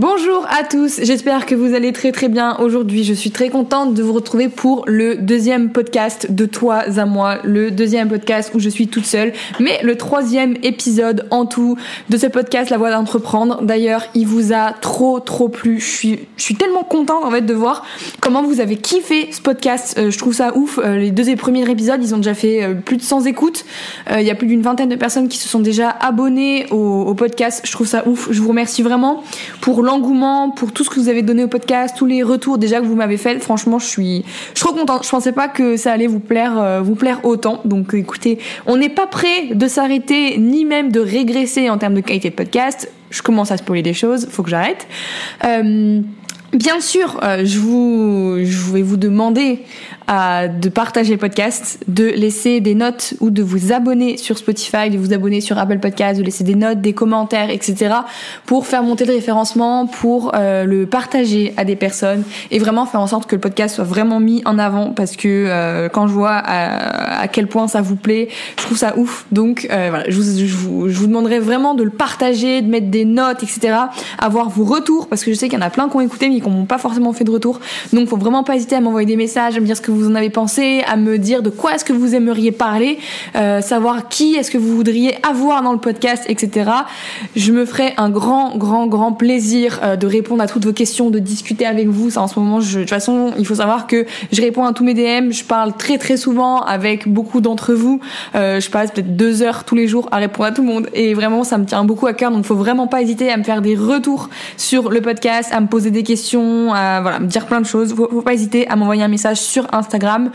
Bonjour à tous, j'espère que vous allez très très bien aujourd'hui. Je suis très contente de vous retrouver pour le deuxième podcast de Toi à moi, le deuxième podcast où je suis toute seule, mais le troisième épisode en tout de ce podcast La Voix d'entreprendre. D'ailleurs, il vous a trop trop plu. Je suis, je suis tellement contente en fait de voir comment vous avez kiffé ce podcast. Euh, je trouve ça ouf. Euh, les deux premiers épisodes, ils ont déjà fait euh, plus de 100 écoutes. Il y a plus d'une vingtaine de personnes qui se sont déjà abonnées au, podcast. Je trouve ça ouf. Je vous remercie vraiment pour l'engouement, pour tout ce que vous avez donné au podcast, tous les retours déjà que vous m'avez fait. Franchement, je suis, je suis trop contente. Je pensais pas que ça allait vous plaire, euh, vous plaire autant. Donc, écoutez, on n'est pas prêt de s'arrêter, ni même de régresser en termes de qualité de podcast. Je commence à spoiler des choses, faut que j'arrête. Euh, Bien sûr, euh, je, vous, je vais vous demander de partager le podcast, de laisser des notes ou de vous abonner sur Spotify, de vous abonner sur Apple Podcast, de laisser des notes, des commentaires, etc. pour faire monter le référencement, pour euh, le partager à des personnes et vraiment faire en sorte que le podcast soit vraiment mis en avant parce que euh, quand je vois à, quel point ça vous plaît, je trouve ça ouf. Donc euh, voilà, je vous, je, vous, demanderai vraiment de le partager, de mettre des notes, etc. Avoir vos retours parce que je sais qu'il y en a plein qui ont écouté qui n'ont pas forcément fait de retour. Donc faut vraiment pas hésiter à m'envoyer des messages, à me dire ce que vous en avez pensé, à me dire de quoi est-ce que vous aimeriez parler, euh, savoir qui est-ce que vous voudriez avoir dans le podcast, etc. Je me ferai un grand, grand, grand plaisir euh, de répondre à toutes vos questions, de discuter avec vous. Ça, en ce moment, je, de toute façon, il faut savoir que je réponds à tous mes DM. Je parle très, très souvent avec beaucoup d'entre vous. Euh, je passe peut-être deux heures tous les jours à répondre à tout le monde. Et vraiment, ça me tient beaucoup à cœur. Donc, faut vraiment pas hésiter à me faire des retours sur le podcast, à me poser des questions, à voilà, me dire plein de choses. Faut, pas hésiter à m'envoyer un message sur Instagram Instagram.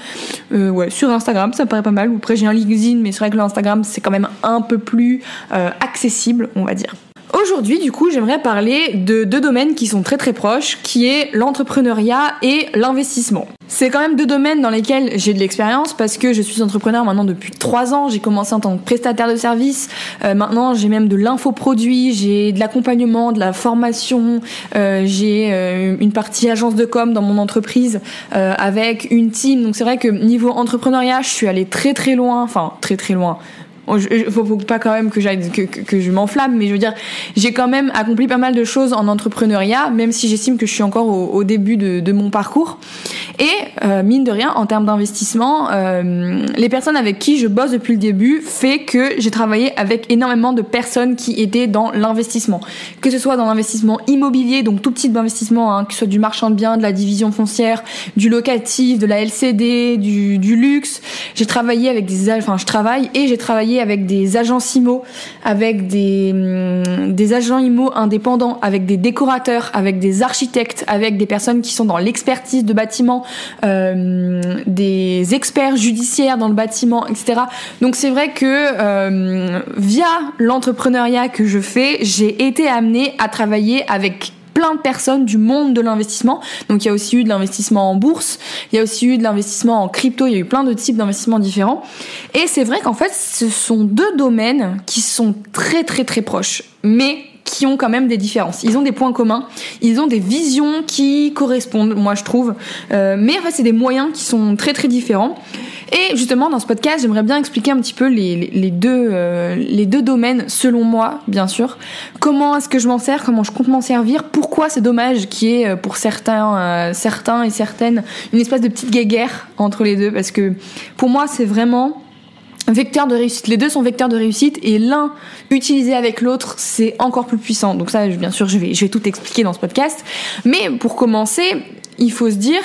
Euh, ouais, sur Instagram, ça me paraît pas mal. Après, j'ai un LinkedIn, mais c'est vrai que l'Instagram, c'est quand même un peu plus euh, accessible, on va dire. Aujourd'hui, du coup, j'aimerais parler de deux domaines qui sont très très proches, qui est l'entrepreneuriat et l'investissement. C'est quand même deux domaines dans lesquels j'ai de l'expérience parce que je suis entrepreneur maintenant depuis trois ans. J'ai commencé en tant que prestataire de service. Euh, maintenant, j'ai même de l'infoproduit, j'ai de l'accompagnement, de la formation. Euh, j'ai euh, une partie agence de com dans mon entreprise avec une team. Donc c'est vrai que niveau entrepreneuriat, je suis allée très très loin. Enfin, très très loin faut, faut, pas quand même que je m'enflamme, mais je veux dire, j'ai quand même accompli pas mal de choses en entrepreneuriat, même si j'estime que je suis encore au, début de, mon parcours. Et euh, mine de rien, en termes d'investissement, euh, les personnes avec qui je bosse depuis le début fait que j'ai travaillé avec énormément de personnes qui étaient dans l'investissement, que ce soit dans l'investissement immobilier, donc tout type d'investissement, hein, que ce soit du marchand de biens, de la division foncière, du locatif, de la LCD, du luxe. J'ai travaillé avec des, enfin, je travaille et j'ai travaillé avec des agents IMO, avec des, hum, des agents IMO indépendants, avec des décorateurs, avec des architectes, avec des personnes qui sont dans l'expertise de bâtiment, euh, des experts judiciaires dans le bâtiment, etc. Donc c'est vrai que euh, via l'entrepreneuriat que je fais, j'ai été amenée à travailler avec plein de personnes du monde de l'investissement. Donc il y a aussi eu de l'investissement en bourse, il y a aussi eu de l'investissement en crypto, il y a eu plein de types d'investissements différents. Et c'est vrai qu'en fait, ce sont deux domaines qui sont très très très proches, mais qui ont quand même des différences. Ils ont des points communs, ils ont des visions qui correspondent, moi je trouve. Euh, mais en fait, c'est des moyens qui sont très très différents. Et justement, dans ce podcast, j'aimerais bien expliquer un petit peu les, les, deux, euh, les deux domaines, selon moi, bien sûr. Comment est-ce que je m'en sers, comment je compte m'en servir, pourquoi c'est dommage qu'il y ait, euh, pour certains, euh, certains et certaines, une espèce de petite guéguerre entre les deux, parce que pour moi, c'est vraiment vecteur de réussite. Les deux sont vecteurs de réussite et l'un utilisé avec l'autre, c'est encore plus puissant. Donc ça, bien sûr, je vais, je vais tout expliquer dans ce podcast. Mais pour commencer, il faut se dire,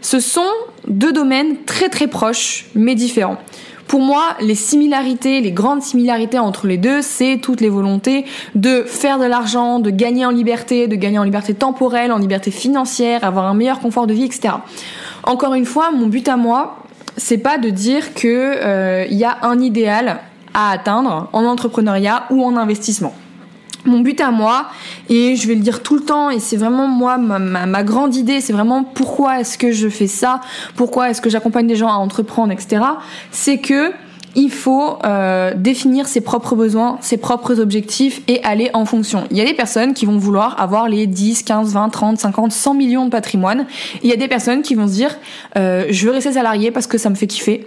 ce sont deux domaines très très proches mais différents. Pour moi, les similarités, les grandes similarités entre les deux, c'est toutes les volontés de faire de l'argent, de gagner en liberté, de gagner en liberté temporelle, en liberté financière, avoir un meilleur confort de vie, etc. Encore une fois, mon but à moi, c'est pas de dire que euh, il y a un idéal à atteindre en entrepreneuriat ou en investissement mon but à moi, et je vais le dire tout le temps, et c'est vraiment moi, ma, grande idée, c'est vraiment pourquoi est-ce que je fais ça, pourquoi est-ce que j'accompagne des gens à entreprendre, etc. C'est que il faut euh, définir ses propres besoins, ses propres objectifs et aller en fonction. Il y a des personnes qui vont vouloir avoir les 10, 15, 20, 30, 50, 100 millions de patrimoine. il y a des personnes qui vont se dire euh, je veux rester salarié parce que ça me fait kiffer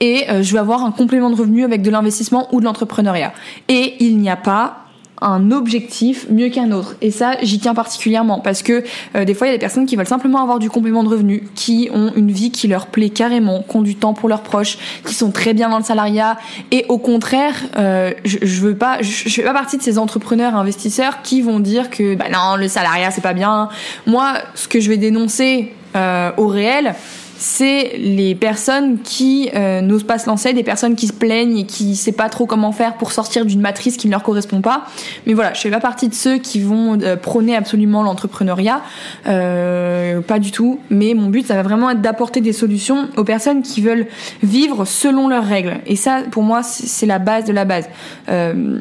et euh, je veux avoir un complément de revenu avec de l'investissement ou de l'entrepreneuriat. Et il n'y a pas un objectif mieux qu'un autre. Et ça, j'y tiens particulièrement parce que euh, des fois, il y a des personnes qui veulent simplement avoir du complément de revenu, qui ont une vie qui leur plaît carrément, qui ont du temps pour leurs proches, qui sont très bien dans le salariat. Et au contraire, euh, je, je, veux pas, je, je, fais pas partie de ces entrepreneurs investisseurs qui vont dire que bah non, le salariat c'est pas bien. Moi, ce que je vais dénoncer euh, au réel, c'est les personnes qui euh, n'osent pas se lancer, des personnes qui se plaignent et qui ne savent pas trop comment faire pour sortir d'une matrice qui ne leur correspond pas. Mais voilà, je fais pas partie de ceux qui vont euh, prôner absolument l'entrepreneuriat, euh, pas du tout. Mais mon but, ça va vraiment être d'apporter des solutions aux personnes qui veulent vivre selon leurs règles. Et ça, pour moi, c'est la base de la base. Euh,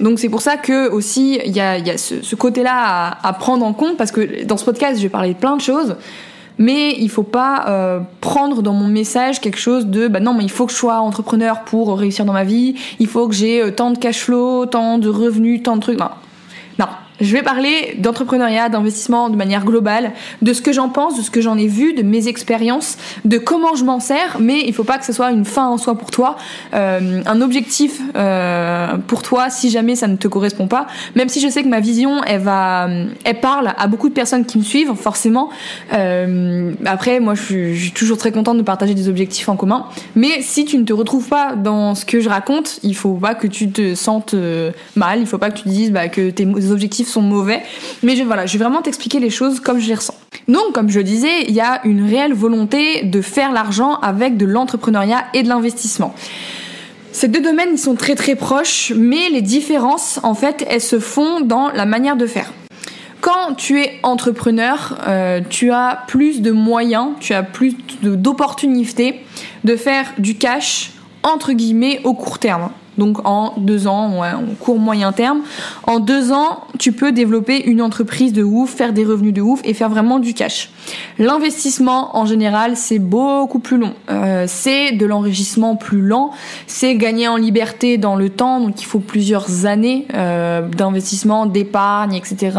donc c'est pour ça que aussi il y a, y a ce, ce côté-là à, à prendre en compte parce que dans ce podcast, je vais parler de plein de choses mais il faut pas euh, prendre dans mon message quelque chose de bah non mais il faut que je sois entrepreneur pour réussir dans ma vie, il faut que j'ai euh, tant de cash flow, tant de revenus, tant de trucs. Non. Non, je vais parler d'entrepreneuriat, d'investissement de manière globale, de ce que j'en pense, de ce que j'en ai vu, de mes expériences, de comment je m'en sers, mais il faut pas que ce soit une fin en soi pour toi, euh, un objectif euh, pour toi si jamais ça ne te correspond pas. Même si je sais que ma vision, elle parle à beaucoup de personnes qui me suivent, forcément. Euh, après, moi, je suis, toujours très contente de partager des objectifs en commun. Mais si tu ne te retrouves pas dans ce que je raconte, il faut pas que tu te sentes mal, il faut pas que tu te dises bah, que tes objectifs sont mauvais. Mais je, voilà, je vais vraiment t'expliquer les choses comme je les ressens. Donc, comme je disais, il y a une réelle volonté de faire l'argent avec de l'entrepreneuriat et de l'investissement. Ces deux domaines, sont très très proches, mais les différences, en fait, elles se font dans la manière de faire. Quand tu es entrepreneur, euh, tu as plus de moyens, tu as plus d'opportunités de faire du cash, entre guillemets, au court terme donc en deux ans, ouais, en court moyen terme. En deux ans, tu peux développer une entreprise de ouf, faire des revenus de ouf et faire vraiment du cash. L'investissement, en général, c'est beaucoup plus long. Euh, c'est de l'enrichissement plus lent, c'est gagner en liberté dans le temps, donc il faut plusieurs années euh, d'investissement, d'épargne, etc.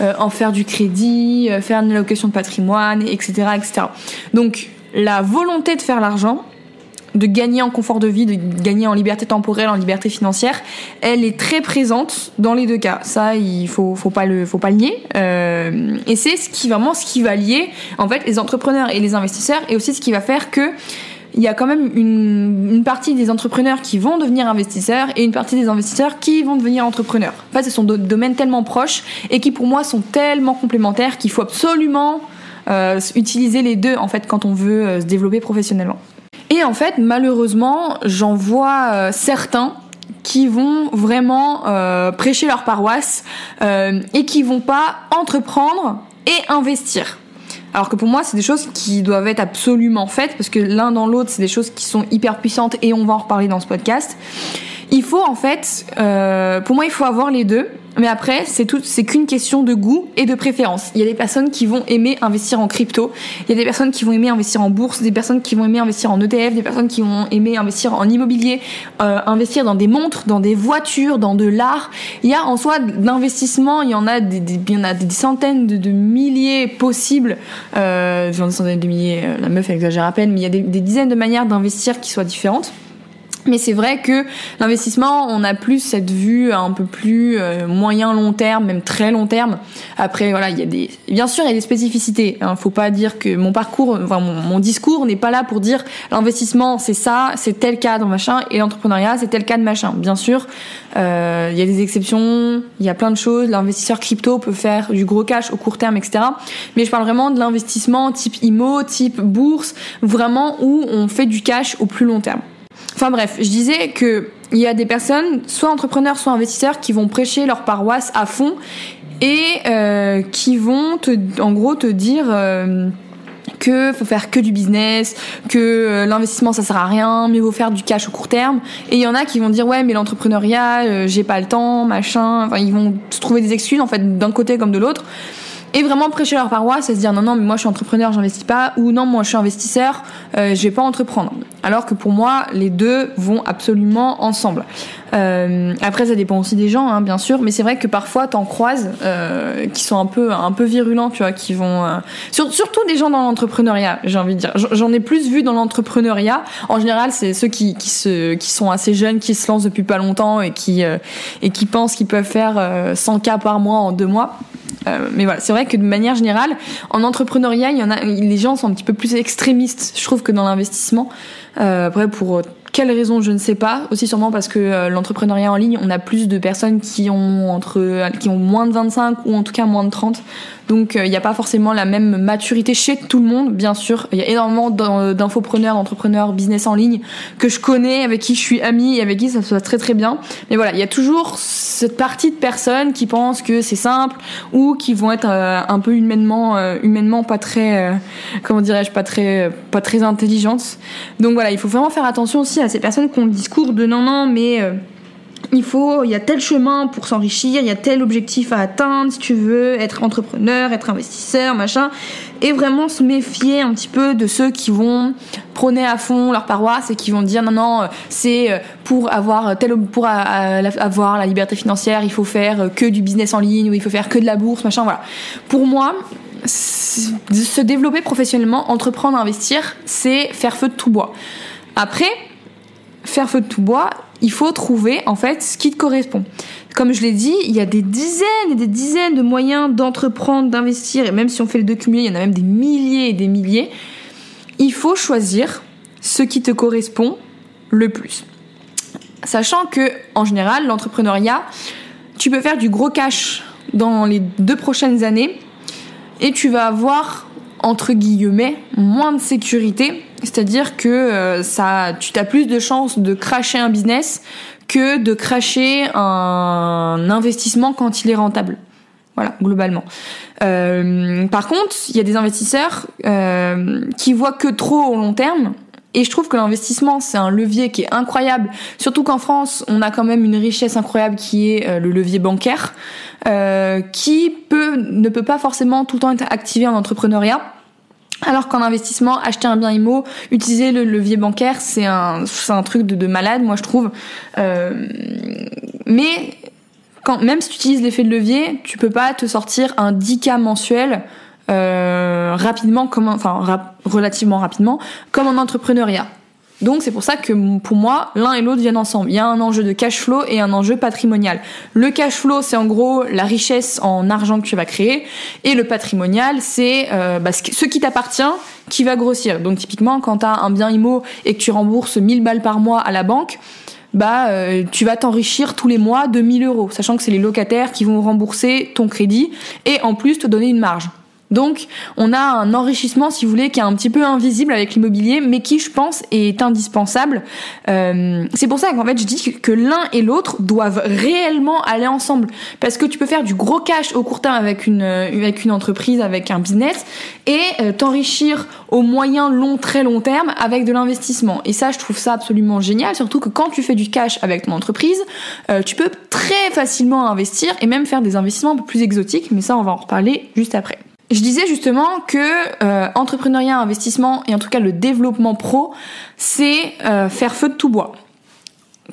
Euh, en faire du crédit, euh, faire une allocation de patrimoine, etc., etc. Donc la volonté de faire l'argent, de gagner en confort de vie, de gagner en liberté temporelle, en liberté financière, elle est très présente dans les deux cas. Ça, il faut, faut pas le, faut pas. Euh, et c'est ce qui vraiment ce qui va lier en fait les entrepreneurs et les investisseurs, et aussi ce qui va faire que il y a quand même une, partie des entrepreneurs qui vont devenir investisseurs et une partie des investisseurs qui vont devenir entrepreneurs. En ce sont deux domaines tellement proches et qui pour moi sont tellement complémentaires qu'il faut absolument euh, utiliser les deux en fait quand on veut euh, se développer professionnellement. Et en fait, malheureusement, j'en vois euh, certains qui vont vraiment euh, prêcher leur paroisse euh, et qui vont pas entreprendre et investir. Alors que pour moi, c'est des choses qui doivent être absolument faites parce que l'un dans l'autre, c'est des choses qui sont hyper puissantes et on va en reparler dans ce podcast. Il faut en fait, pour moi, il faut avoir les deux. Mais après, c'est tout, c'est qu'une question de goût et de préférence. Il y a des personnes qui vont aimer investir en crypto, il y a des personnes qui vont aimer investir en bourse, des personnes qui vont aimer investir en ETF, des personnes qui vont aimer investir en immobilier, euh, investir dans des montres, dans des voitures, dans de l'art. Il y a en soi d'investissement, il y en a des, des, il y en a des centaines de, milliers possibles. Euh, des centaines de milliers, la meuf exagère à peine, mais il y a des, des dizaines de manières d'investir qui soient différentes. Mais c'est vrai que l'investissement, on a plus cette vue un peu plus euh, moyen long terme, même très long terme. Après, voilà, il y a des, bien sûr, il y a des spécificités. Hein. Faut pas dire que mon parcours, enfin mon, mon discours n'est pas là pour dire l'investissement c'est ça, c'est tel cadre machin, et l'entrepreneuriat c'est tel cadre machin. Bien sûr, euh, il y a des exceptions, il y a plein de choses. L'investisseur crypto peut faire du gros cash au court terme, etc. Mais je parle vraiment de l'investissement type IMO, type bourse, vraiment où on fait du cash au plus long terme. Enfin bref, je disais que il y a des personnes, soit entrepreneurs, soit investisseurs, qui vont prêcher leur paroisse à fond et euh, qui vont en gros te dire euh, que faut faire que du business, que euh, l'investissement ça sert à rien, mieux vaut faire du cash au court terme. Et il y en a qui vont dire ouais mais l'entrepreneuriat, euh, j'ai pas le temps, machin. Enfin ils vont se trouver des excuses en fait d'un côté comme de l'autre. et vraiment prêcher leur paroisse, c'est se dire non non mais moi je suis entrepreneur, j'investis pas, ou non moi je suis investisseur, euh, je vais pas entreprendre. Alors que pour moi les deux vont absolument ensemble. Euh, après ça dépend aussi des gens hein, bien sûr, mais c'est vrai que parfois t'en croises euh, qui sont un peu un peu virulents, tu vois, qui vont euh, surtout des gens dans l'entrepreneuriat, j'ai envie de dire. J'en ai plus vu dans l'entrepreneuriat. En général, c'est ceux qui qui se qui sont assez jeunes, qui se lancent depuis pas longtemps et qui euh, et qui pensent qu'ils peuvent faire 100 k par mois en deux mois. Euh, mais voilà, c'est vrai que de manière générale, en entrepreneuriat, il y en a, les gens sont un petit peu plus extrémistes, je trouve, que dans l'investissement. Euh, après, pour quelle raison, je ne sais pas. Aussi sûrement parce que euh, l'entrepreneuriat en ligne, on a plus de personnes qui ont entre, qui ont moins de 25 ou en tout cas moins de 30. Donc il n'y a pas forcément la même maturité chez tout le monde, bien sûr. Il y a énormément d'infopreneurs, d'entrepreneurs, business en ligne que je connais, avec qui je suis amie et avec qui ça se passe très très bien. Mais voilà, il y a toujours cette partie de personnes qui pensent que c'est simple ou qui vont être euh, un peu humainement, euh, humainement pas très, euh, comment dirais-je, pas très, pas très intelligentes. Donc voilà, il faut vraiment faire attention aussi à ces personnes qui ont le discours de non non mais il faut, il y a tel chemin pour s'enrichir, il y a tel objectif à atteindre si tu veux être entrepreneur, être investisseur, machin, et vraiment se méfier un petit peu de ceux qui vont prôner à fond leur paroisse et qui vont dire non non c'est euh, pour avoir tel pour avoir la liberté financière il faut faire que du business en ligne ou il faut faire que de la bourse machin voilà. Pour moi se développer professionnellement entreprendre investir c'est faire feu de tout bois. Après faire feu de tout bois il faut trouver en fait ce qui te correspond. Comme je l'ai dit, il y a des dizaines et des dizaines de moyens d'entreprendre, d'investir, et même si on fait les deux cumulés, il y en a même des milliers et des milliers. Il faut choisir ce qui te correspond le plus. Sachant que, en général, l'entrepreneuriat, tu peux faire du gros cash dans les deux prochaines années et tu vas avoir, entre guillemets, moins de sécurité c'est-à-dire que euh, ça, tu as plus de chances de cracher un business que de cracher un investissement quand il est rentable. Voilà, globalement. Euh, par contre, il y a des investisseurs euh, qui voient que trop au long terme. Et je trouve que l'investissement, c'est un levier qui est incroyable. Surtout qu'en France, on a quand même une richesse incroyable qui est le levier bancaire, qui peut, ne peut pas forcément tout le temps être activé en entrepreneuriat. Alors qu'en investissement, acheter un bien IMO, utiliser le levier bancaire, c'est un, un truc de, de, malade, moi je trouve. Euh, mais quand, même si tu utilises l'effet de levier, tu peux pas te sortir un 10K mensuel euh, rapidement, comme, enfin relativement rapidement, comme en entrepreneuriat. Donc c'est pour ça que pour moi, l'un et l'autre viennent ensemble. Il y a un enjeu de cash flow et un enjeu patrimonial. Le cash flow, c'est en gros la richesse en argent que tu vas créer, et le patrimonial, c'est euh, bah, ce qui t'appartient qui va grossir. Donc typiquement, quand tu as un bien IMO et que tu rembourses 1000 balles par mois à la banque, bah euh, tu vas t'enrichir tous les mois de 1000 euros, sachant que c'est les locataires qui vont rembourser ton crédit et en plus te donner une marge. Donc, on a un enrichissement, si vous voulez, qui est un petit peu invisible avec l'immobilier, mais qui, je pense, est indispensable. Euh, c'est pour ça qu'en fait, je dis que l'un et l'autre doivent réellement aller ensemble, parce que tu peux faire du gros cash au court terme avec une avec une entreprise, avec un business, et euh, t'enrichir au moyen, long, très long terme avec de l'investissement. Et ça, je trouve ça absolument génial, surtout que quand tu fais du cash avec ton entreprise, euh, tu peux très facilement investir et même faire des investissements un peu plus exotiques, mais ça, on va en reparler juste après. Je disais justement que euh, entrepreneuriat, investissement et en tout cas le développement pro, c'est euh, faire feu de tout bois.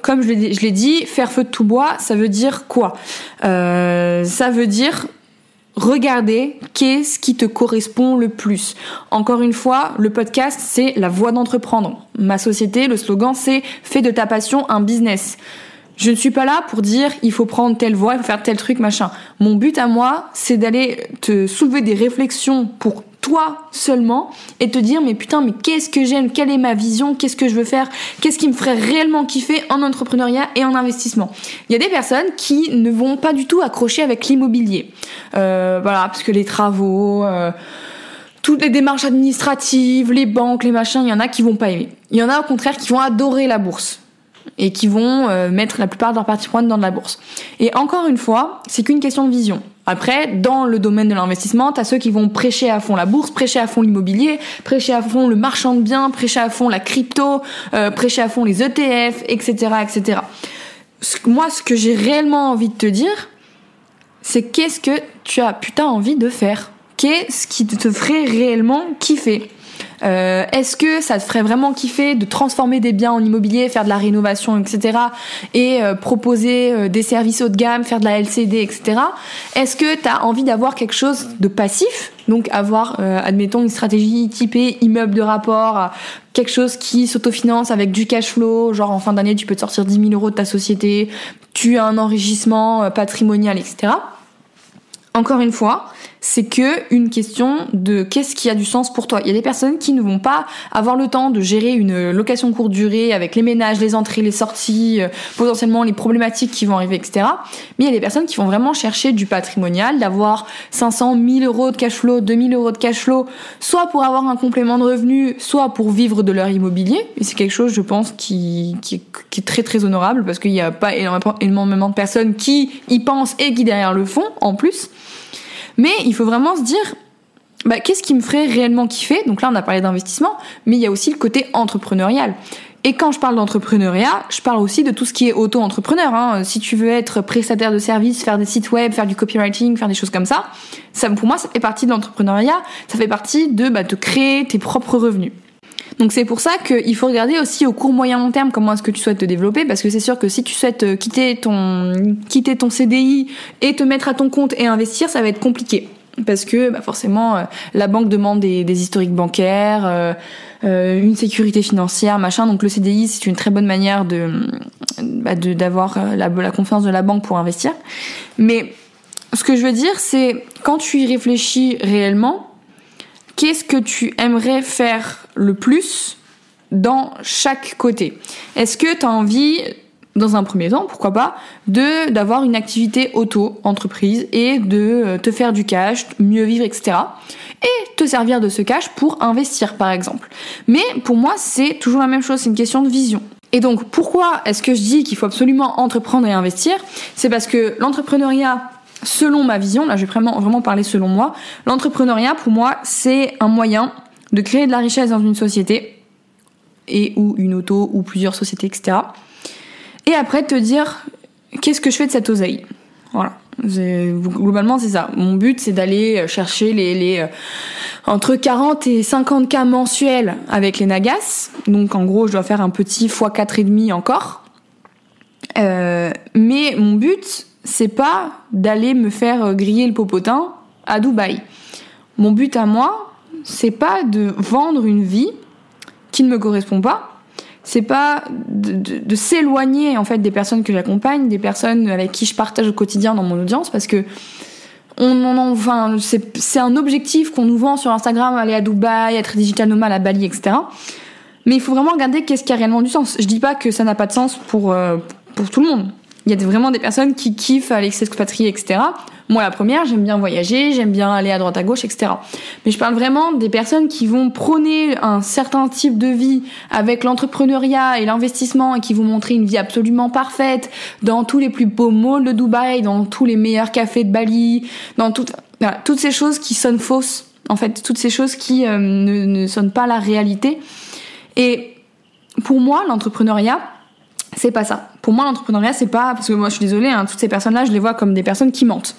Comme je l'ai dit, faire feu de tout bois, ça veut dire quoi? Euh, Ça veut dire regarder qu'est-ce qui te correspond le plus. Encore une fois, le podcast, c'est la voie d'entreprendre. Ma société, le slogan, c'est fais de ta passion un business. Je ne suis pas là pour dire il faut prendre telle voie, il faut faire tel truc, machin. Mon but à moi, c'est d'aller te soulever des réflexions pour toi seulement et te dire mais putain mais qu'est-ce que j'aime, quelle est ma vision, qu'est-ce que je veux faire, qu'est-ce qui me ferait réellement kiffer en entrepreneuriat et en investissement? Il y a des personnes qui ne vont pas du tout accrocher avec l'immobilier, euh, voilà parce que les travaux, euh, toutes les démarches administratives, les banques, les machins, il y en a qui vont pas aimer. Il y en a au contraire qui vont adorer la bourse et qui vont euh, mettre la plupart de leurs parties prenantes dans de la bourse. Et encore une fois, c'est qu'une question de vision. Après, dans le domaine de l'investissement, t'as ceux qui vont prêcher à fond la bourse, prêcher à fond l'immobilier, prêcher à fond le marchand de biens, prêcher à fond la crypto, euh, prêcher à fond les ETF, etc., etc. Moi, ce que j'ai réellement envie de te dire, c'est qu'est-ce que tu as putain envie de faire? Qu'est-ce qui te ferait réellement kiffer? Euh, Est-ce que ça te ferait vraiment kiffer de transformer des biens en immobilier, faire de la rénovation, etc. et euh, proposer euh, des services haut de gamme, faire de la LCD, etc. Est-ce que tu as envie d'avoir quelque chose de passif? Donc avoir, admettons, une stratégie typée immeuble de rapport, quelque chose qui s'autofinance avec du cash flow, genre en fin d'année tu peux te sortir 10 000 euros de ta société, tu as un enrichissement patrimonial, etc. Encore une fois, c'est que une question de qu'est-ce qui a du sens pour toi. Il y a des personnes qui ne vont pas avoir le temps de gérer une location courte durée avec les ménages, les entrées, les sorties, euh, potentiellement les problématiques qui vont arriver, etc. Mais il y a des personnes qui vont vraiment chercher du patrimonial, d'avoir 500, 1000 euros de cash flow, 2000 euros de cash flow, soit pour avoir un complément de revenu, soit pour vivre de leur immobilier. Et c'est quelque chose, je pense, qui, est très très honorable parce qu'il n'y a pas énormément de personnes qui y pensent et qui derrière le font en plus. Mais il faut vraiment se dire, bah, qu'est-ce qui me ferait réellement kiffer? Donc là, on a parlé d'investissement, mais il y a aussi le côté entrepreneurial. Et quand je parle d'entrepreneuriat, je parle aussi de tout ce qui est auto-entrepreneur. Hein. Si tu veux être prestataire de services, faire des sites web, faire du copywriting, faire des choses comme ça, ça pour moi, ça fait partie de l'entrepreneuriat. Ça fait partie de bah, de créer tes propres revenus. Donc c'est pour ça qu'il faut regarder aussi au court moyen long terme comment est-ce que tu souhaites te développer parce que c'est sûr que si tu souhaites euh, quitter ton quitter ton CDI et te mettre à ton compte et investir, ça va être compliqué parce que bah forcément euh, la banque demande des, historiques bancaires, euh, une sécurité financière, machin. Donc le CDI c'est une très bonne manière de bah, d'avoir la confiance de la banque pour investir. Mais ce que je veux dire c'est quand tu y réfléchis réellement, qu'est-ce que tu aimerais faire le plus dans chaque côté Est-ce que tu as envie dans un premier temps, pourquoi pas, de d'avoir une activité auto-entreprise et de euh, te faire du cash, mieux vivre, etc. Et te servir de ce cash pour investir, par exemple. Mais pour moi, c'est toujours la même chose, c'est une question de vision. Et donc, pourquoi est-ce que je dis qu'il faut absolument entreprendre et investir? C'est parce que l'entrepreneuriat, selon ma vision, là je vais vraiment, vraiment parler selon moi, l'entrepreneuriat pour moi c'est un moyen de créer de la richesse dans une société et ou une auto ou plusieurs sociétés, etc. Et après te dire qu'est-ce que je fais de cette oseille? Voilà. Globalement, c'est ça. Mon but, c'est d'aller chercher les, les euh, entre 40 et 50 cas mensuels avec les Nagas. Donc, en gros, je dois faire un petit x 4,5 encore. Euh, mais mon but, c'est pas d'aller me faire euh, griller le popotin à Dubaï. Mon but à moi, c'est pas de vendre une vie qui ne me correspond pas. C'est pas de, s'éloigner en fait des personnes que j'accompagne, des personnes avec qui je partage au quotidien dans mon audience, parce que on en, enfin, c'est un objectif qu'on nous vend sur Instagram, aller à Dubaï, être digital nomade à Bali, etc. Mais il faut vraiment regarder qu'est-ce qui a réellement du sens. Je dis pas que ça n'a pas de sens pour, euh, pour tout le monde. Il y a vraiment des personnes qui kiffent aller s'expatrier, etc. Moi, la première, j'aime bien voyager, j'aime bien aller à droite à gauche, etc. Mais je parle vraiment des personnes qui vont prôner un certain type de vie avec l'entrepreneuriat et l'investissement et qui vont montrer une vie absolument parfaite dans tous les plus beaux malls de Dubaï, dans tous les meilleurs cafés de Bali, dans toutes, toutes ces choses qui sonnent fausses. En fait, toutes ces choses qui euh, ne, ne sonnent pas la réalité. Et pour moi, l'entrepreneuriat, c'est pas ça. Pour moi, l'entrepreneuriat, c'est pas parce que moi, je suis désolée, hein, toutes ces personnes-là, je les vois comme des personnes qui mentent.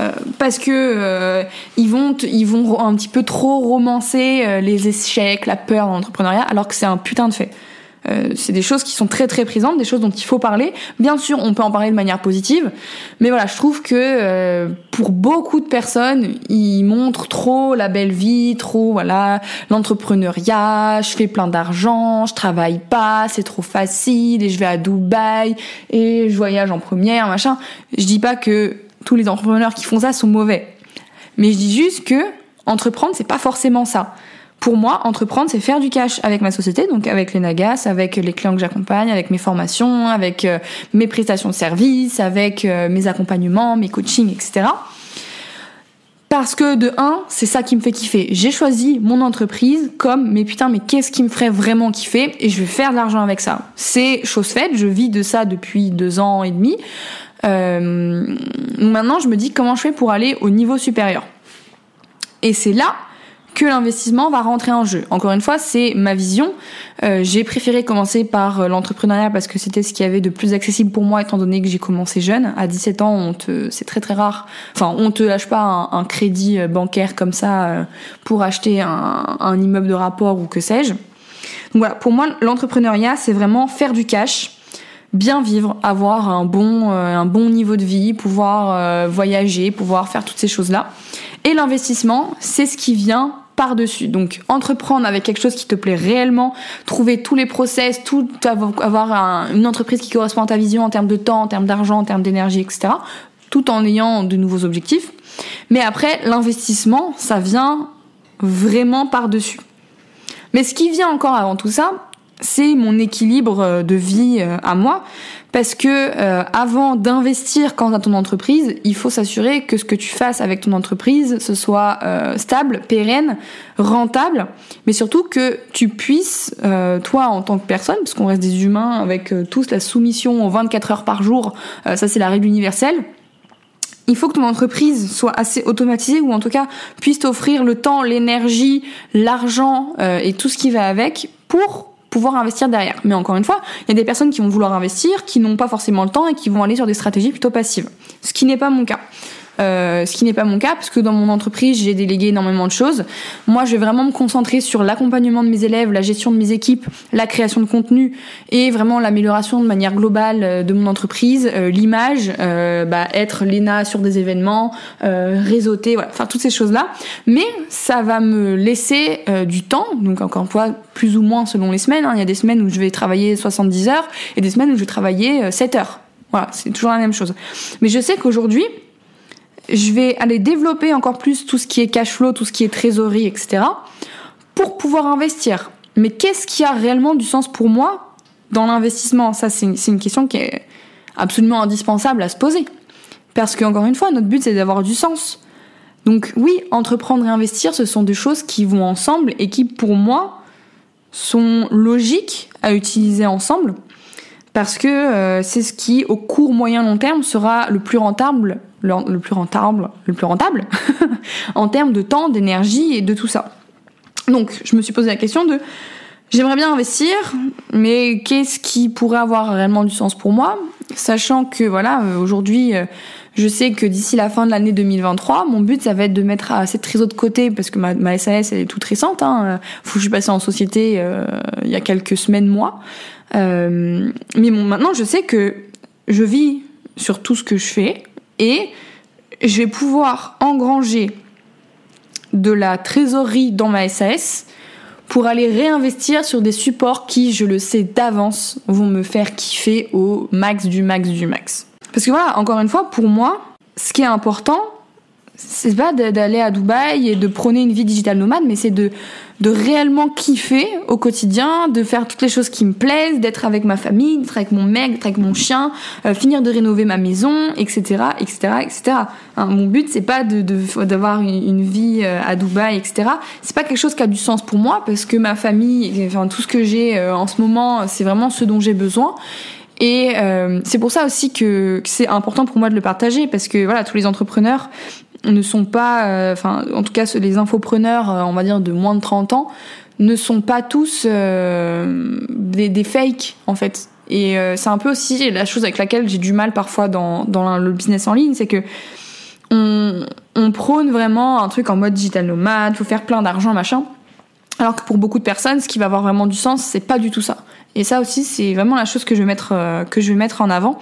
Euh, parce que euh, ils vont ils vont un petit peu trop romancer euh, les échecs, la peur dans l'entrepreneuriat, alors que c'est un putain de fait. Euh, c'est des choses qui sont très très présentes, des choses dont il faut parler. Bien sûr, on peut en parler de manière positive, mais voilà, je trouve que euh, pour beaucoup de personnes, ils montrent trop la belle vie, trop voilà l'entrepreneuriat. Je fais plein d'argent, je travaille pas, c'est trop facile et je vais à Dubaï et je voyage en première, machin. Je dis pas que tous les entrepreneurs qui font ça sont mauvais, mais je dis juste que entreprendre, c'est pas forcément ça pour moi, entreprendre, c'est faire du cash avec ma société, donc avec les Nagas, avec les clients que j'accompagne, avec mes formations, avec euh, mes prestations de services, avec euh, mes accompagnements, mes coachings, etc. Parce que de un, c'est ça qui me fait kiffer. J'ai choisi mon entreprise comme, mais putain, mais qu'est-ce qui me ferait vraiment kiffer? Et je vais faire de l'argent avec ça. C'est chose faite, je vis de ça depuis deux ans et demi. Euh, maintenant, je me dis comment je fais pour aller au niveau supérieur. Et c'est là que l'investissement va rentrer en jeu. Encore une fois, c'est ma vision. Euh, j'ai préféré commencer par euh, l'entrepreneuriat parce que c'était ce qui avait de plus accessible pour moi étant donné que j'ai commencé jeune. À 17 ans, on te, c'est très très rare. Enfin, on te lâche pas un, un crédit euh, bancaire comme ça pour acheter un, un immeuble de rapport ou que sais-je. Donc voilà, pour moi, l'entrepreneuriat, c'est vraiment faire du cash bien vivre, avoir un bon, un bon niveau de vie, pouvoir voyager, pouvoir faire toutes ces choses-là. Et l'investissement, c'est ce qui vient par-dessus. Donc entreprendre avec quelque chose qui te plaît réellement, trouver tous les process, tout avoir une entreprise qui correspond à ta vision en termes de temps, en termes d'argent, en termes d'énergie, etc. Tout en ayant de nouveaux objectifs. Mais après, l'investissement, ça vient vraiment par-dessus. Mais ce qui vient encore avant tout ça, c'est mon équilibre de vie euh, à moi. Parce que euh, avant d'investir quand à ton entreprise, il faut s'assurer que ce que tu fasses avec ton entreprise, ce soit euh, stable, pérenne, rentable, mais surtout que tu puisses, euh, toi en tant que personne, parce qu'on reste des humains avec tous la soumission aux 24 heures par jour, ça c'est la règle universelle, il faut que ton entreprise soit assez automatisée ou en tout cas puisse t'offrir le temps, l'énergie, l'argent et tout ce qui va avec pour pouvoir investir derrière. Mais encore une fois, il y a des personnes qui vont vouloir investir, qui n'ont pas forcément le temps et qui vont aller sur des stratégies plutôt passives. Ce qui n'est pas mon cas. Euh, ce qui n'est pas mon cas parce que dans mon entreprise j'ai délégué énormément de choses. Moi je vais vraiment me concentrer sur l'accompagnement de mes élèves, la gestion de mes équipes, la création de contenu et vraiment l'amélioration de manière globale euh, de mon entreprise, euh, l'image, bah, être l'ENA sur des événements, réseauter, voilà, faire toutes ces choses là. Mais ça va me laisser du temps, donc encore une fois plus ou moins selon les semaines. Hein. Il y a des semaines où je vais travailler 70 heures et des semaines où je vais travailler 7 heures. Voilà, c'est toujours la même chose. Mais je sais qu'aujourd'hui, je vais aller développer encore plus tout ce qui est cash flow, tout ce qui est trésorerie, etc. pour pouvoir investir. Mais qu'est-ce qui a réellement du sens pour moi dans l'investissement? Ça, c'est une, question qui est absolument indispensable à se poser. Parce qu'encore une fois, notre but, c'est d'avoir du sens. Donc oui, entreprendre et investir, ce sont des choses qui vont ensemble et qui, pour moi, sont logiques à utiliser ensemble parce que euh, c'est ce qui, au court, moyen, long terme, sera le plus rentable le, plus rentable, le plus rentable en termes de temps, d'énergie et de tout ça. Donc, je me suis posé la question de j'aimerais bien investir, mais qu'est-ce qui pourrait avoir réellement du sens pour moi, sachant que voilà, euh, aujourd'hui, euh, je sais que d'ici la fin de l'année 2023, mon but ça va être de mettre à cette trésor de côté parce que ma, SAS elle est toute récente. Hein. Faut que je suis passée en société euh, il y a quelques semaines, mois. mais bon, maintenant je sais que je vis sur tout ce que je fais et je vais pouvoir engranger de la trésorerie dans ma SAS pour aller réinvestir sur des supports qui, je le sais d'avance, vont me faire kiffer au max du max du max. Parce que voilà, encore une fois, pour moi, ce qui est important, c'est pas d'aller à Dubaï et de prôner une vie digitale nomade, mais c'est de, de réellement kiffer au quotidien, de faire toutes les choses qui me plaisent, d'être avec ma famille, d'être avec mon mec, d'être avec mon chien, euh, finir de rénover ma maison, etc., etc., etc. mon but c'est pas de d'avoir une, vie euh, à Dubaï, etc. C'est pas quelque chose qui a du sens pour moi parce que ma famille, enfin tout ce que j'ai euh, en ce moment, c'est vraiment ce dont j'ai besoin. Et c'est pour ça aussi que, que c'est important pour moi de le partager parce que voilà tous les entrepreneurs ne sont pas, euh, enfin, en tout cas, les infopreneurs, euh, on va dire de moins de 30 ans, ne sont pas tous euh, des, des fakes, en fait. Et c'est un peu aussi la chose avec laquelle j'ai du mal parfois dans, le business en ligne, c'est que on, on prône vraiment un truc en mode digital nomade, faut faire plein d'argent, machin. Alors que pour beaucoup de personnes, ce qui va avoir vraiment du sens, c'est pas du tout ça. Et ça aussi, c'est vraiment la chose que je vais mettre, que je vais mettre en avant.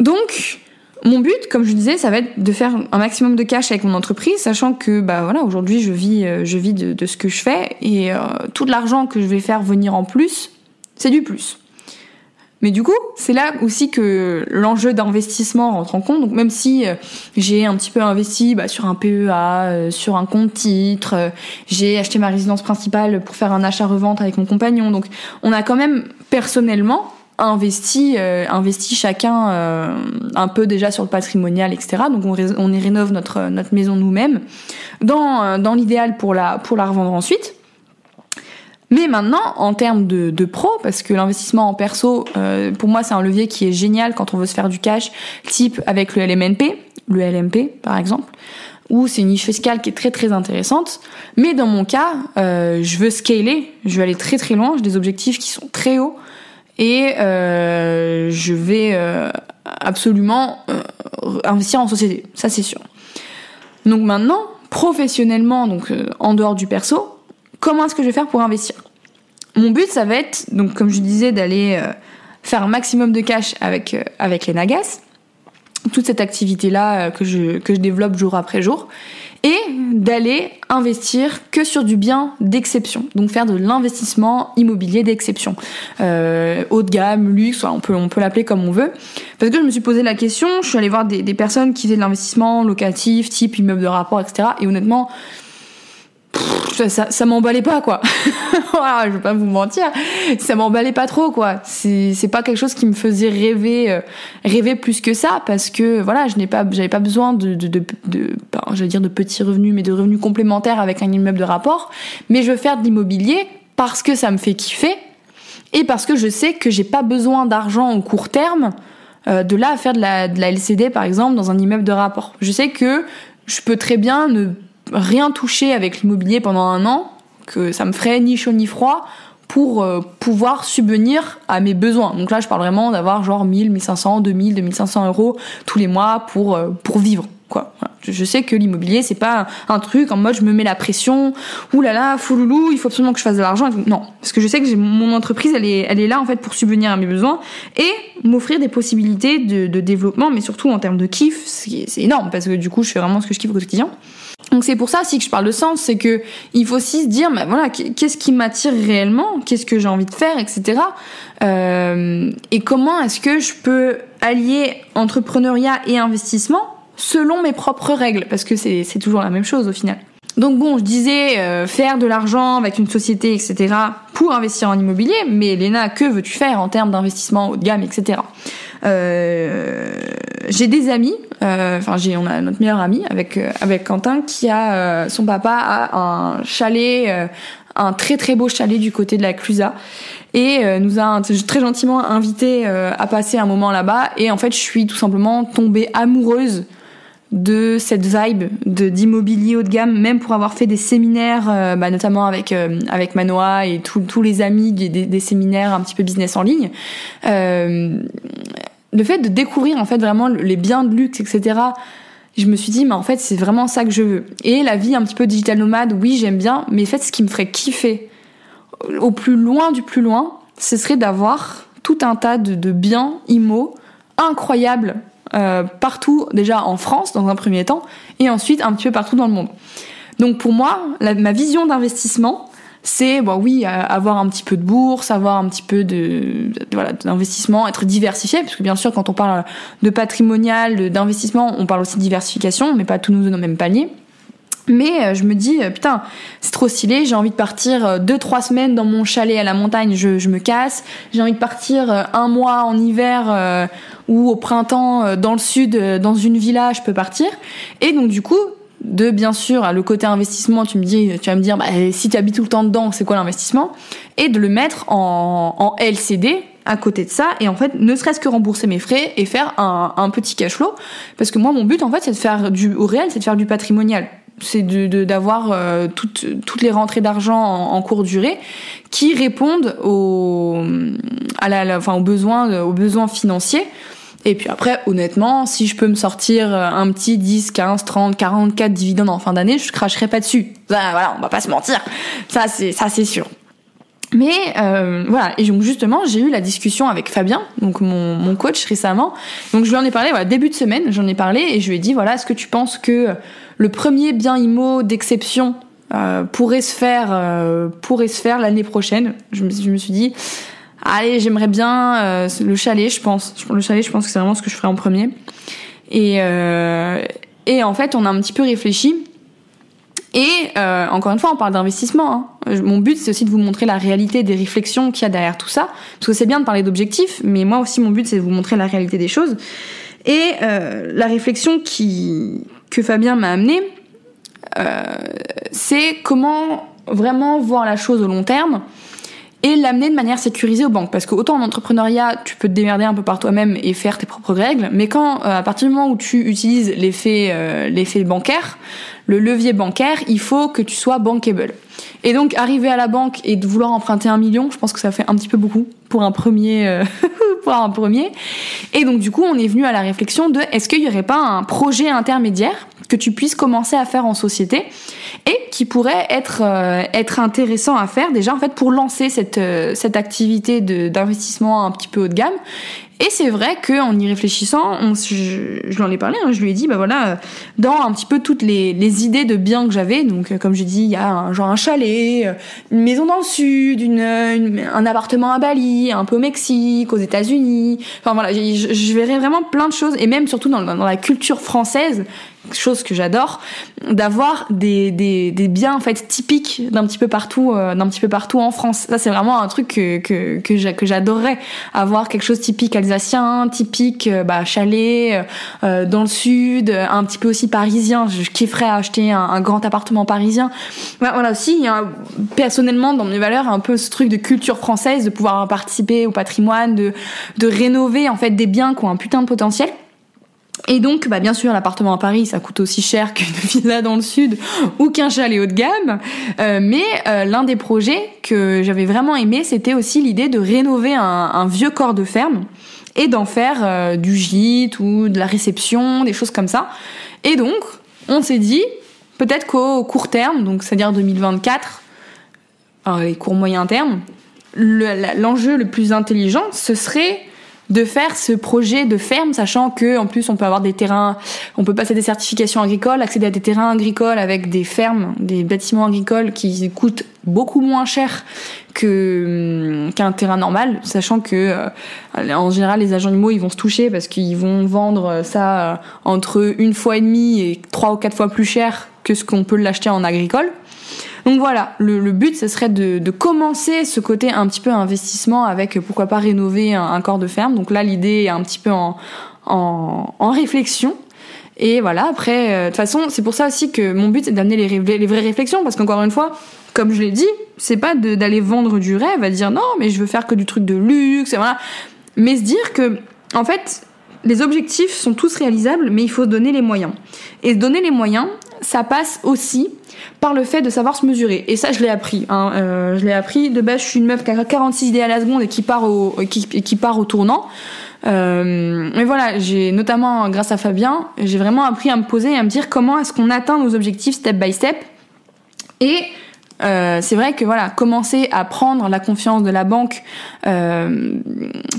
Donc, mon but, comme je disais, ça va être de faire un maximum de cash avec mon entreprise, sachant que bah voilà, aujourd'hui je vis, euh, je vis de, ce que je fais et euh, tout l'argent que je vais faire venir en plus, c'est du plus. Mais du coup, c'est là aussi que l'enjeu d'investissement rentre en compte. Donc même si euh, j'ai un petit peu investi bah, sur un PEA, sur un compte titre, j'ai acheté ma résidence principale pour faire un achat-revente avec mon compagnon. Donc on a quand même personnellement investi, euh, investi chacun euh, un peu déjà sur le patrimonial, etc. Donc on, on y rénove notre, notre maison nous-mêmes, dans, euh, dans l'idéal pour la, pour la revendre ensuite. Mais maintenant, en termes de, de pro, parce que l'investissement en perso, pour moi, c'est un levier qui est génial quand on veut se faire du cash, type avec le LMNP, le LMP par exemple. où c'est une niche fiscale qui est très très intéressante. Mais dans mon cas, je veux scaler, je veux aller très très loin, j'ai des objectifs qui sont très hauts et euh, je vais euh, absolument euh, investir en société, ça c'est sûr. Donc maintenant, professionnellement, donc en dehors du perso, comment est-ce que je vais faire pour investir? Mon but, ça va être, donc comme je disais, d'aller faire un maximum de cash avec avec les Nagas. Toute cette activité-là que je, que je développe jour après jour, et d'aller investir que sur du bien d'exception, donc faire de l'investissement immobilier d'exception, euh, haut de gamme, luxe, on peut on peut l'appeler comme on veut, parce que je me suis posé la question, je suis allée voir des, des personnes qui faisaient de l'investissement locatif, type immeuble de rapport, etc. Et honnêtement, ça, ça, m'emballait pas quoi. voilà, je vais pas vous mentir, ça m'emballait pas trop quoi. C'est c'est pas quelque chose qui me faisait rêver euh, rêver plus que ça parce que voilà, je n'ai pas j'avais pas besoin de de de, j'allais dire de petits revenus mais de revenus complémentaires avec un immeuble de rapport, mais je veux faire de l'immobilier parce que ça me fait kiffer et parce que je sais que j'ai pas besoin d'argent au court terme euh, de là à faire de la de la LCD par exemple dans un immeuble de rapport. Je sais que je peux très bien ne rien touché avec l'immobilier pendant un an, que ça me ferait ni chaud ni froid pour euh, pouvoir subvenir à mes besoins. Donc là, je parle vraiment d'avoir genre 1000, 1500, 2000, 2500 euros tous les mois pour, euh, pour vivre. Quoi. Je sais que l'immobilier, c'est pas un truc en mode je me mets la pression, ouh là là, fouloulou, il faut absolument que je fasse de l'argent. Non, parce que je sais que mon entreprise, elle est, elle est là en fait pour subvenir à mes besoins et m'offrir des possibilités de, de développement, mais surtout en termes de kiff, c'est énorme parce que du coup, je fais vraiment ce que je kiffe au quotidien. Donc c'est pour ça aussi que je parle de sens, c'est que il faut aussi se dire, mais voilà, qu'est-ce qui m'attire réellement, qu'est-ce que j'ai envie de faire, etc. Euh, et comment est-ce que je peux allier entrepreneuriat et investissement selon mes propres règles, parce que c'est toujours la même chose au final. Donc bon, je disais euh, faire de l'argent avec une société, etc. pour investir en immobilier, mais Léna, que veux-tu faire en termes d'investissement haut de gamme, etc. Euh, j'ai des amis, euh, enfin on a notre meilleur ami avec euh, avec Quentin qui a son papa a un chalet, un très très beau chalet du côté de la Clusa et nous a très gentiment invité à passer un moment là-bas et en fait je suis tout simplement tombée amoureuse de cette vibe de d'immobilier haut de gamme, même pour avoir fait des séminaires, bah, notamment avec avec Manoa et tous les amis des, des, séminaires un petit peu business en ligne. Le fait de découvrir en fait vraiment les biens de luxe, etc. Je me suis dit, mais en fait, c'est vraiment ça que je veux. Et la vie un petit peu digital nomade, oui, j'aime bien, mais en fait, ce qui me ferait kiffer au plus loin du plus loin, ce serait d'avoir tout un tas de, biens immo incroyables euh, partout, déjà en France dans un premier temps, et ensuite un petit peu partout dans le monde. Donc pour moi, ma vision d'investissement, c'est bon oui avoir un petit peu de bourse, avoir un petit peu de, voilà d'investissement, être diversifié parce que bien sûr quand on parle de patrimonial, d'investissement, on parle aussi de diversification, mais pas tous nous dans le même panier. Mais euh, je me dis, euh, putain, c'est trop stylé, j'ai envie de partir euh, deux, trois semaines dans mon chalet à la montagne, je, je me casse. J'ai envie de partir un mois en hiver ou au printemps dans le sud, dans une villa, je peux partir. Et donc du coup, de bien sûr le côté investissement, tu me dis, tu vas me dire, bah, si tu habites tout le temps dedans, c'est quoi l'investissement? Et de le mettre en, en LCD, à côté de ça et en fait ne serait-ce que rembourser mes frais et faire un, un petit cash flow. Parce que moi mon but en fait c'est de faire du au réel c'est de faire du patrimonial. C'est d'avoir de, euh, toutes, toutes les rentrées d'argent en, en durée qui répondent à la, enfin, aux, besoins, aux besoins financiers. Et puis après, honnêtement, si je peux me sortir un petit 10, 15, 30, 44 dividendes en fin d'année, je cracherai pas dessus. voilà, on va pas se mentir. Ça, c'est, ça, c'est sûr. Mais euh, voilà, et donc justement, j'ai eu la discussion avec Fabien, donc mon, mon coach récemment. Donc je lui en ai parlé, voilà, début de semaine, j'en ai parlé et je lui ai dit, voilà, est-ce que tu penses que le premier bien IMO d'exception euh, pourrait se faire euh, pourrait se faire l'année prochaine? Je me, je me, suis dit allez j'aimerais bien euh, le chalet je pense. Le chalet je pense que c'est vraiment ce que je ferais en premier. Et euh, en fait on a un petit peu réfléchi. Et euh, encore une fois on parle d'investissement hein. mon but c'est aussi de vous montrer la réalité des réflexions qu'il y a derrière tout ça. Parce que c'est bien de parler d'objectifs mais moi aussi mon but c'est de vous montrer la réalité des choses. Et la réflexion que Fabien m'a amené, euh, c'est comment vraiment voir la chose au long terme et l'amener de manière sécurisée aux banques. Parce que autant en entrepreneuriat, tu peux te démerder un peu par toi-même et faire tes propres règles, mais quand à partir du moment où tu utilises l'effet l'effet bancaire, le levier bancaire, il faut que tu sois bankable. Et donc arriver à la banque et de vouloir emprunter un million, je pense que ça fait un petit peu beaucoup un premier, euh, pour un premier. Et donc du coup, on est venu à la réflexion de est-ce qu'il y aurait pas un projet intermédiaire que tu puisses commencer à faire en société et qui pourrait être euh, intéressant à faire déjà en fait pour lancer cette euh, cette activité d'investissement un petit peu haut de gamme et c'est vrai qu'en y réfléchissant, je, je lui en ai parlé, hein, je lui ai dit, bah voilà, dans un petit peu toutes les, idées de biens que j'avais, donc euh, comme je dis, il y a un, genre un chalet, euh, une maison dans le sud, une, un appartement à Bali, un peu au Mexique, aux États-Unis. Enfin voilà, je, je verrais vraiment plein de choses, et même surtout dans, dans la culture française, chose que j'adore, d'avoir des, des, des, biens en fait typiques d'un petit peu partout, euh, d'un petit peu partout en France. Ça c'est vraiment un truc que que que j'adorerais avoir quelque chose typique alsacien, typique euh, bah, chalet euh, dans le sud, un petit peu aussi parisien. Je kifferais acheter un, un grand appartement parisien. Voilà aussi, personnellement dans mes valeurs un peu ce truc de culture française, de pouvoir participer au patrimoine, de de rénover en fait des biens qui ont un putain de potentiel. Et donc, bah, bien sûr, l'appartement à Paris, ça coûte aussi cher qu'une villa dans le sud ou qu'un chalet haut de gamme. Euh, mais euh, l'un des projets que j'avais vraiment aimé, c'était aussi l'idée de rénover un, vieux corps de ferme et d'en faire euh, du gîte ou de la réception, des choses comme ça. Et donc, on s'est dit, peut-être qu'au court terme, donc c'est-à-dire 2024, alors les courts moyen terme, l'enjeu le plus intelligent, ce serait de faire ce projet de ferme, sachant que en plus on peut avoir des terrains, on peut passer des certifications agricoles, accéder à des terrains agricoles avec des fermes, des bâtiments agricoles qui coûtent beaucoup moins cher que hum, qu'un terrain normal, sachant que euh, en général les agents animaux ils vont se toucher parce qu'ils vont vendre ça euh, entre une fois et demie et trois ou quatre fois plus cher que ce qu'on peut l'acheter en agricole. Donc voilà, le, but, ce serait de, commencer ce côté un petit peu investissement avec pourquoi pas rénover un, corps de ferme. Donc là, l'idée est un petit peu en, réflexion. Et voilà, après, euh, de toute façon, c'est pour ça aussi que mon but, c'est d'amener les, les vraies réflexions, parce qu'encore une fois, comme je l'ai dit, c'est pas d'aller vendre du rêve, à dire non, mais je veux faire que du truc de luxe, et voilà. Mais se dire que, en fait, les objectifs sont tous réalisables, mais il faut donner les moyens. Et donner les moyens, ça passe aussi par le fait de savoir se mesurer. Et ça, je l'ai appris. Hein. Euh, je l'ai appris. De base, je suis une meuf qui a 46 idées à la seconde et qui part au, tournant. Euh, mais voilà, j'ai notamment grâce à Fabien, j'ai vraiment appris à me poser et à me dire comment est-ce qu'on atteint nos objectifs step by step. Et euh, c'est vrai que voilà, commencer à prendre la confiance de la banque, euh,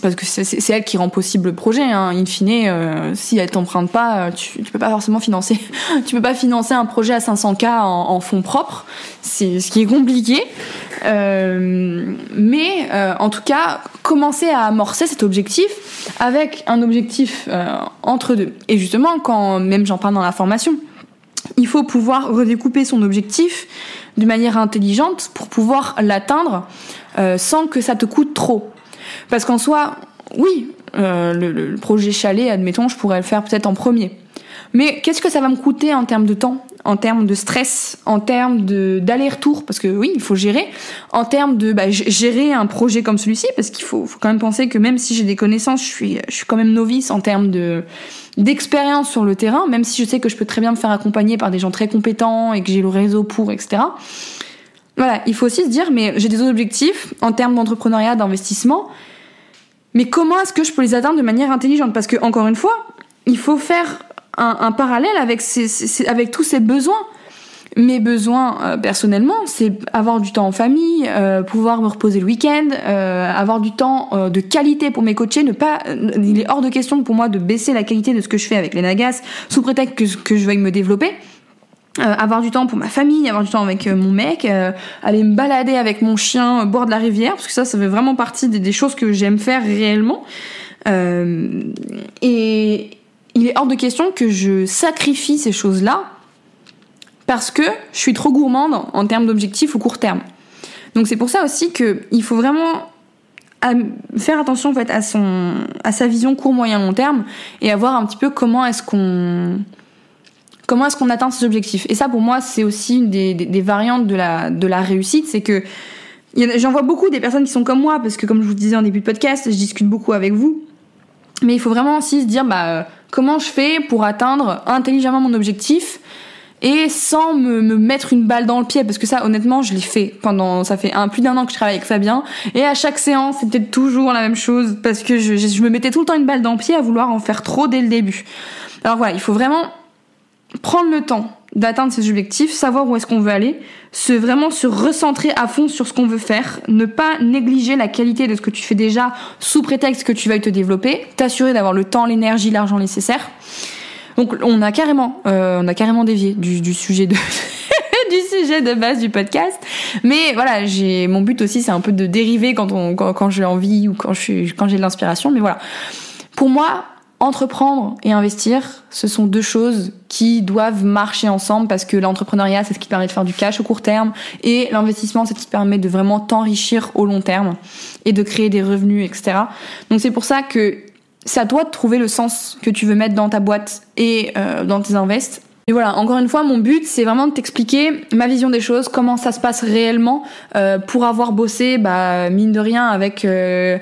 parce que c'est elle qui rend possible le projet. Hein. In fine, euh, si elle t'emprunte pas, tu, tu peux pas forcément financer. tu peux pas financer un projet à 500K en, en fonds propres. C'est ce qui est compliqué. Mais en tout cas, commencer à amorcer cet objectif avec un objectif entre deux. Et justement, quand même j'en parle dans la formation, il faut pouvoir redécouper son objectif de manière intelligente pour pouvoir l'atteindre euh, sans que ça te coûte trop. Parce qu'en soi, oui, euh, le, projet chalet, admettons, je pourrais le faire peut-être en premier. Mais qu'est-ce que ça va me coûter en termes de temps, en termes de stress, en termes d'aller-retour? Parce que oui, il faut gérer. En termes de bah, gérer un projet comme celui-ci, parce qu'il faut, faut, quand même penser que même si j'ai des connaissances, je suis, je suis quand même novice en termes de d'expérience sur le terrain, même si je sais que je peux très bien me faire accompagner par des gens très compétents et que j'ai le réseau pour, etc. Voilà, il faut aussi se dire, mais j'ai des objectifs en termes d'entrepreneuriat, d'investissement, mais comment est-ce que je peux les atteindre de manière intelligente? Parce que, encore une fois, il faut faire un, parallèle avec, avec tous ces besoins. Mes besoins euh, personnellement, c'est avoir du temps en famille, euh, pouvoir me reposer le week-end, euh, avoir du temps de qualité pour mes coachés. Ne pas, il est hors de question pour moi de baisser la qualité de ce que je fais avec les Nagas sous prétexte que, je veuille me développer. avoir du temps pour ma famille, avoir du temps avec mon mec, aller me balader avec mon chien au bord de la rivière, parce que ça, ça fait vraiment partie des, des choses que j'aime faire réellement. et il est hors de question que je sacrifie ces choses-là parce que je suis trop gourmande en termes d'objectifs au court terme. Donc c'est pour ça aussi qu'il faut vraiment faire attention en fait à son à sa vision court moyen long terme et à voir un petit peu comment est-ce qu'on comment est-ce qu'on atteint ces objectifs et ça pour moi c'est aussi une des, des, variantes de la de la réussite c'est que J'en vois beaucoup des personnes qui sont comme moi, parce que comme je vous disais en début de podcast, je discute beaucoup avec vous. Mais il faut vraiment aussi se dire, bah, comment je fais pour atteindre intelligemment mon objectif et sans me, me, mettre une balle dans le pied parce que ça honnêtement je l'ai fait pendant ça fait un plus d'un an que je travaille avec Fabien et à chaque séance c'était toujours la même chose parce que je, me mettais tout le temps une balle dans le pied à vouloir en faire trop dès le début alors voilà il faut vraiment prendre le temps d'atteindre ses objectifs, savoir où est-ce qu'on veut aller, se vraiment se recentrer à fond sur ce qu'on veut faire, ne pas négliger la qualité de ce que tu fais déjà sous prétexte que tu vas te développer, t'assurer d'avoir le temps, l'énergie, l'argent nécessaire. Donc on a carrément, euh, on a carrément dévié du, sujet de du sujet de base du podcast. Mais voilà, j'ai mon but aussi, c'est un peu de dériver quand on quand, quand j'ai envie ou quand je suis quand j'ai de l'inspiration. Mais voilà, pour moi, entreprendre et investir, ce sont deux choses qui doivent marcher ensemble parce que l'entrepreneuriat, c'est ce qui permet de faire du cash au court terme et l'investissement, c'est ce qui permet de vraiment t'enrichir au long terme et de créer des revenus, etc. Donc c'est pour ça que c'est à toi de trouver le sens que tu veux mettre dans ta boîte et euh, dans tes invests. Et voilà, encore une fois, mon but, c'est vraiment de t'expliquer ma vision des choses, comment ça se passe réellement, euh, pour avoir bossé, bah, mine de rien, avec... Euh,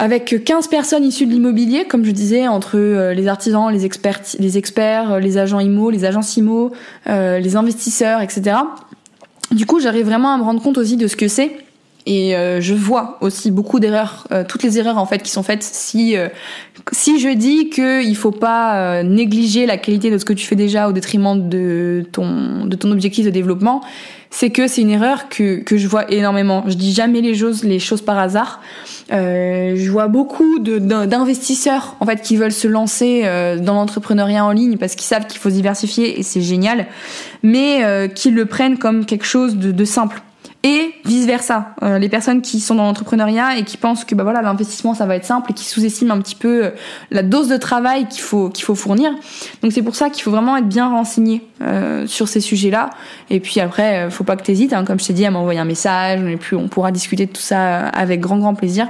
avec 15 personnes issues de l'immobilier, comme je disais, entre euh, les artisans, les experts, les experts, les agents IMO, les agences IMO, euh, les investisseurs, etc. Du coup, j'arrive vraiment à me rendre compte aussi de ce que c'est. Et je vois aussi beaucoup d'erreurs, toutes les erreurs en fait qui sont faites si si je dis que il faut pas négliger la qualité de ce que tu fais déjà au détriment de ton de ton objectif de développement, c'est que c'est une erreur que que je vois énormément. Je dis jamais les choses les choses par hasard. Euh, je vois beaucoup d'investisseurs en fait qui veulent se lancer euh, dans l'entrepreneuriat en ligne parce qu'ils savent qu'il faut diversifier et c'est génial, mais euh, qui le prennent comme quelque chose de, de simple et vice versa. Euh, les personnes qui sont dans l'entrepreneuriat et qui pensent que bah voilà l'investissement ça va être simple et qui sous-estiment un petit peu euh, la dose de travail qu'il faut qu'il faut fournir. Donc c'est pour ça qu'il faut vraiment être bien renseigné euh, sur ces sujets-là. Et puis après, euh, faut pas que t'hésites, hein, comme je t'ai dit, à m'envoyer un message. Puis on pourra discuter de tout ça avec grand grand plaisir.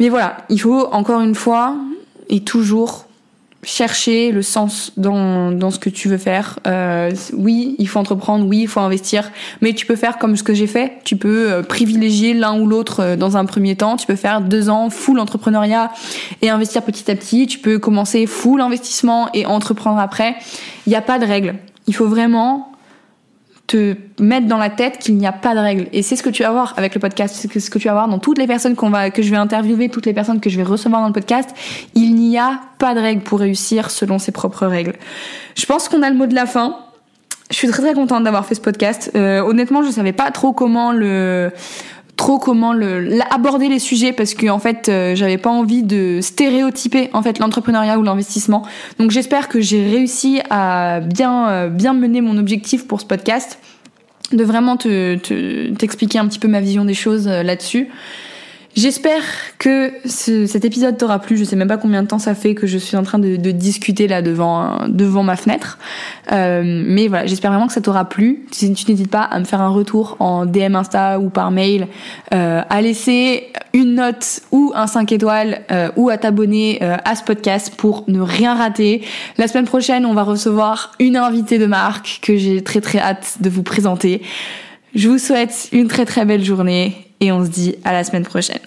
Mais voilà, il faut encore une fois et toujours chercher le sens dans, dans ce que tu veux faire. Euh, oui, il faut entreprendre, oui, il faut investir, mais tu peux faire comme ce que j'ai fait. Tu peux euh, privilégier l'un ou l'autre euh, dans un premier temps. Tu peux faire deux ans full entrepreneuriat et investir petit à petit. Tu peux commencer full investissement et entreprendre après. Il n'y a pas de règle. Il faut vraiment te mettre dans la tête qu'il n'y a pas de règles. Et c'est ce que tu vas voir avec le podcast, c'est ce que tu vas voir dans toutes les personnes qu'on va, que je vais interviewer, toutes les personnes que je vais recevoir dans le podcast. Il n'y a pas de règles pour réussir selon ses propres règles. Je pense qu'on a le mot de la fin. Je suis très très contente d'avoir fait ce podcast. Euh, honnêtement, je savais pas trop comment le trop comment le, aborder les sujets parce que en fait euh, j'avais pas envie de stéréotyper en fait l'entrepreneuriat ou l'investissement. Donc j'espère que j'ai réussi à bien euh, bien mener mon objectif pour ce podcast de vraiment te t'expliquer un petit peu ma vision des choses euh, là-dessus J'espère que cet épisode t'aura plu. Je sais même pas combien de temps ça fait que je suis en train de, discuter là devant devant ma fenêtre. Euh, mais voilà, j'espère vraiment que ça t'aura plu. Tu, tu n'hésites pas à me faire un retour en DM Insta ou par mail, euh, à laisser une note ou un 5 étoiles euh, ou à t'abonner euh, à ce podcast pour ne rien rater. La semaine prochaine, on va recevoir une invitée de marque que j'ai très très hâte de vous présenter. Je vous souhaite une très très belle journée et on se dit à la semaine prochaine.